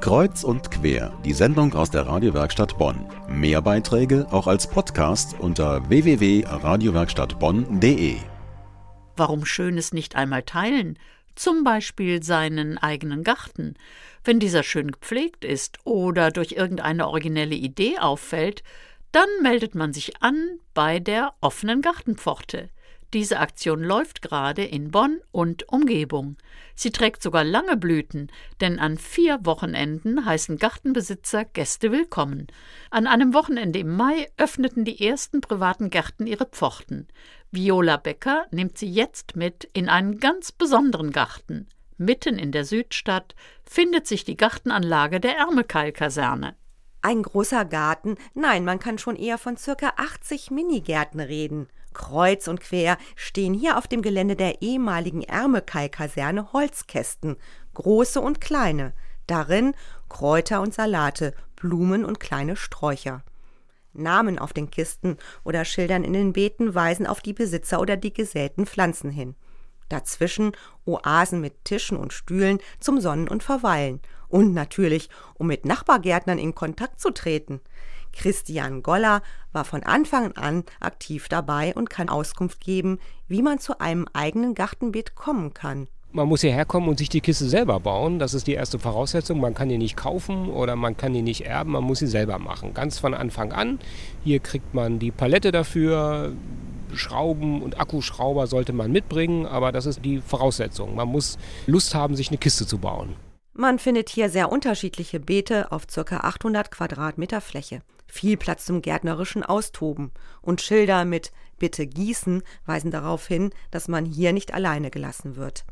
Kreuz und quer, die Sendung aus der Radiowerkstatt Bonn. Mehr Beiträge auch als Podcast unter www.radiowerkstattbonn.de. Warum Schönes nicht einmal teilen? Zum Beispiel seinen eigenen Garten. Wenn dieser schön gepflegt ist oder durch irgendeine originelle Idee auffällt, dann meldet man sich an bei der offenen Gartenpforte. Diese Aktion läuft gerade in Bonn und Umgebung. Sie trägt sogar lange Blüten, denn an vier Wochenenden heißen Gartenbesitzer Gäste willkommen. An einem Wochenende im Mai öffneten die ersten privaten Gärten ihre Pforten. Viola Becker nimmt sie jetzt mit in einen ganz besonderen Garten. Mitten in der Südstadt findet sich die Gartenanlage der Ärmelkeil-Kaserne. Ein großer Garten? Nein, man kann schon eher von circa 80 Minigärten reden. Kreuz und quer stehen hier auf dem Gelände der ehemaligen Ärmelkai-Kaserne Holzkästen, große und kleine, darin Kräuter und Salate, Blumen und kleine Sträucher. Namen auf den Kisten oder Schildern in den Beeten weisen auf die Besitzer oder die gesäten Pflanzen hin. Dazwischen Oasen mit Tischen und Stühlen zum Sonnen und Verweilen. Und natürlich, um mit Nachbargärtnern in Kontakt zu treten. Christian Goller war von Anfang an aktiv dabei und kann Auskunft geben, wie man zu einem eigenen Gartenbeet kommen kann. Man muss hierher kommen und sich die Kiste selber bauen. Das ist die erste Voraussetzung. Man kann die nicht kaufen oder man kann die nicht erben, man muss sie selber machen. Ganz von Anfang an. Hier kriegt man die Palette dafür. Schrauben und Akkuschrauber sollte man mitbringen, aber das ist die Voraussetzung. Man muss Lust haben, sich eine Kiste zu bauen. Man findet hier sehr unterschiedliche Beete auf ca. 800 Quadratmeter Fläche. Viel Platz zum gärtnerischen Austoben. Und Schilder mit Bitte gießen weisen darauf hin, dass man hier nicht alleine gelassen wird.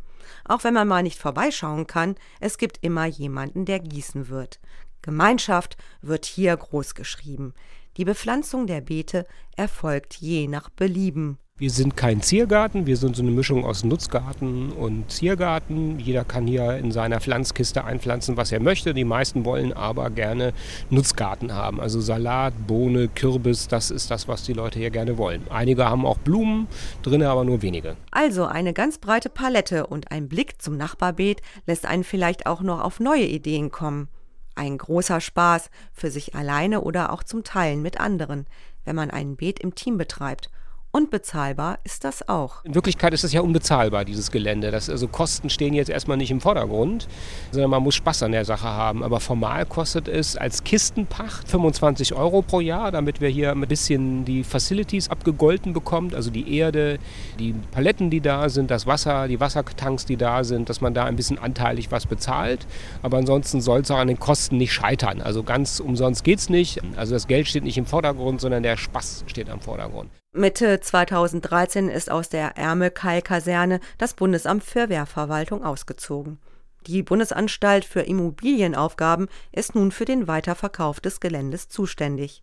Auch wenn man mal nicht vorbeischauen kann, es gibt immer jemanden, der gießen wird. Gemeinschaft wird hier groß geschrieben. Die Bepflanzung der Beete erfolgt je nach Belieben. Wir sind kein Ziergarten, wir sind so eine Mischung aus Nutzgarten und Ziergarten. Jeder kann hier in seiner Pflanzkiste einpflanzen, was er möchte. Die meisten wollen aber gerne Nutzgarten haben. Also Salat, Bohne, Kürbis, das ist das, was die Leute hier gerne wollen. Einige haben auch Blumen drin, aber nur wenige. Also eine ganz breite Palette und ein Blick zum Nachbarbeet lässt einen vielleicht auch noch auf neue Ideen kommen. Ein großer Spaß für sich alleine oder auch zum Teilen mit anderen, wenn man ein Beet im Team betreibt Unbezahlbar ist das auch. In Wirklichkeit ist es ja unbezahlbar, dieses Gelände. Das, also Kosten stehen jetzt erstmal nicht im Vordergrund, sondern man muss Spaß an der Sache haben. Aber formal kostet es als Kistenpacht 25 Euro pro Jahr, damit wir hier ein bisschen die Facilities abgegolten bekommen, also die Erde, die Paletten, die da sind, das Wasser, die Wassertanks, die da sind, dass man da ein bisschen anteilig was bezahlt. Aber ansonsten soll es auch an den Kosten nicht scheitern. Also ganz umsonst geht es nicht. Also das Geld steht nicht im Vordergrund, sondern der Spaß steht am Vordergrund. Mitte 2013 ist aus der Ärmelkeil-Kaserne das Bundesamt für Wehrverwaltung ausgezogen. Die Bundesanstalt für Immobilienaufgaben ist nun für den Weiterverkauf des Geländes zuständig.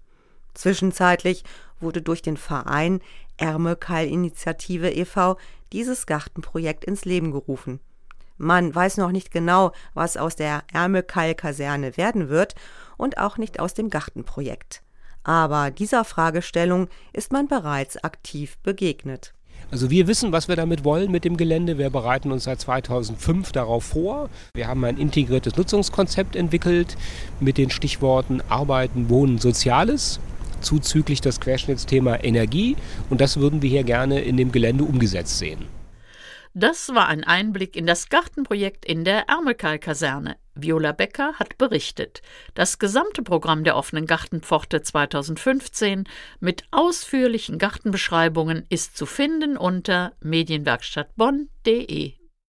Zwischenzeitlich wurde durch den Verein Ärmelkeil-Initiative e.V. dieses Gartenprojekt ins Leben gerufen. Man weiß noch nicht genau, was aus der Ärmelkeil-Kaserne werden wird und auch nicht aus dem Gartenprojekt aber dieser Fragestellung ist man bereits aktiv begegnet. Also wir wissen, was wir damit wollen mit dem Gelände. Wir bereiten uns seit 2005 darauf vor. Wir haben ein integriertes Nutzungskonzept entwickelt mit den Stichworten Arbeiten, Wohnen, Soziales zuzüglich das Querschnittsthema Energie und das würden wir hier gerne in dem Gelände umgesetzt sehen. Das war ein Einblick in das Gartenprojekt in der Ärmelkeil-Kaserne. Viola Becker hat berichtet. Das gesamte Programm der offenen Gartenpforte 2015 mit ausführlichen Gartenbeschreibungen ist zu finden unter medienwerkstattbonn.de.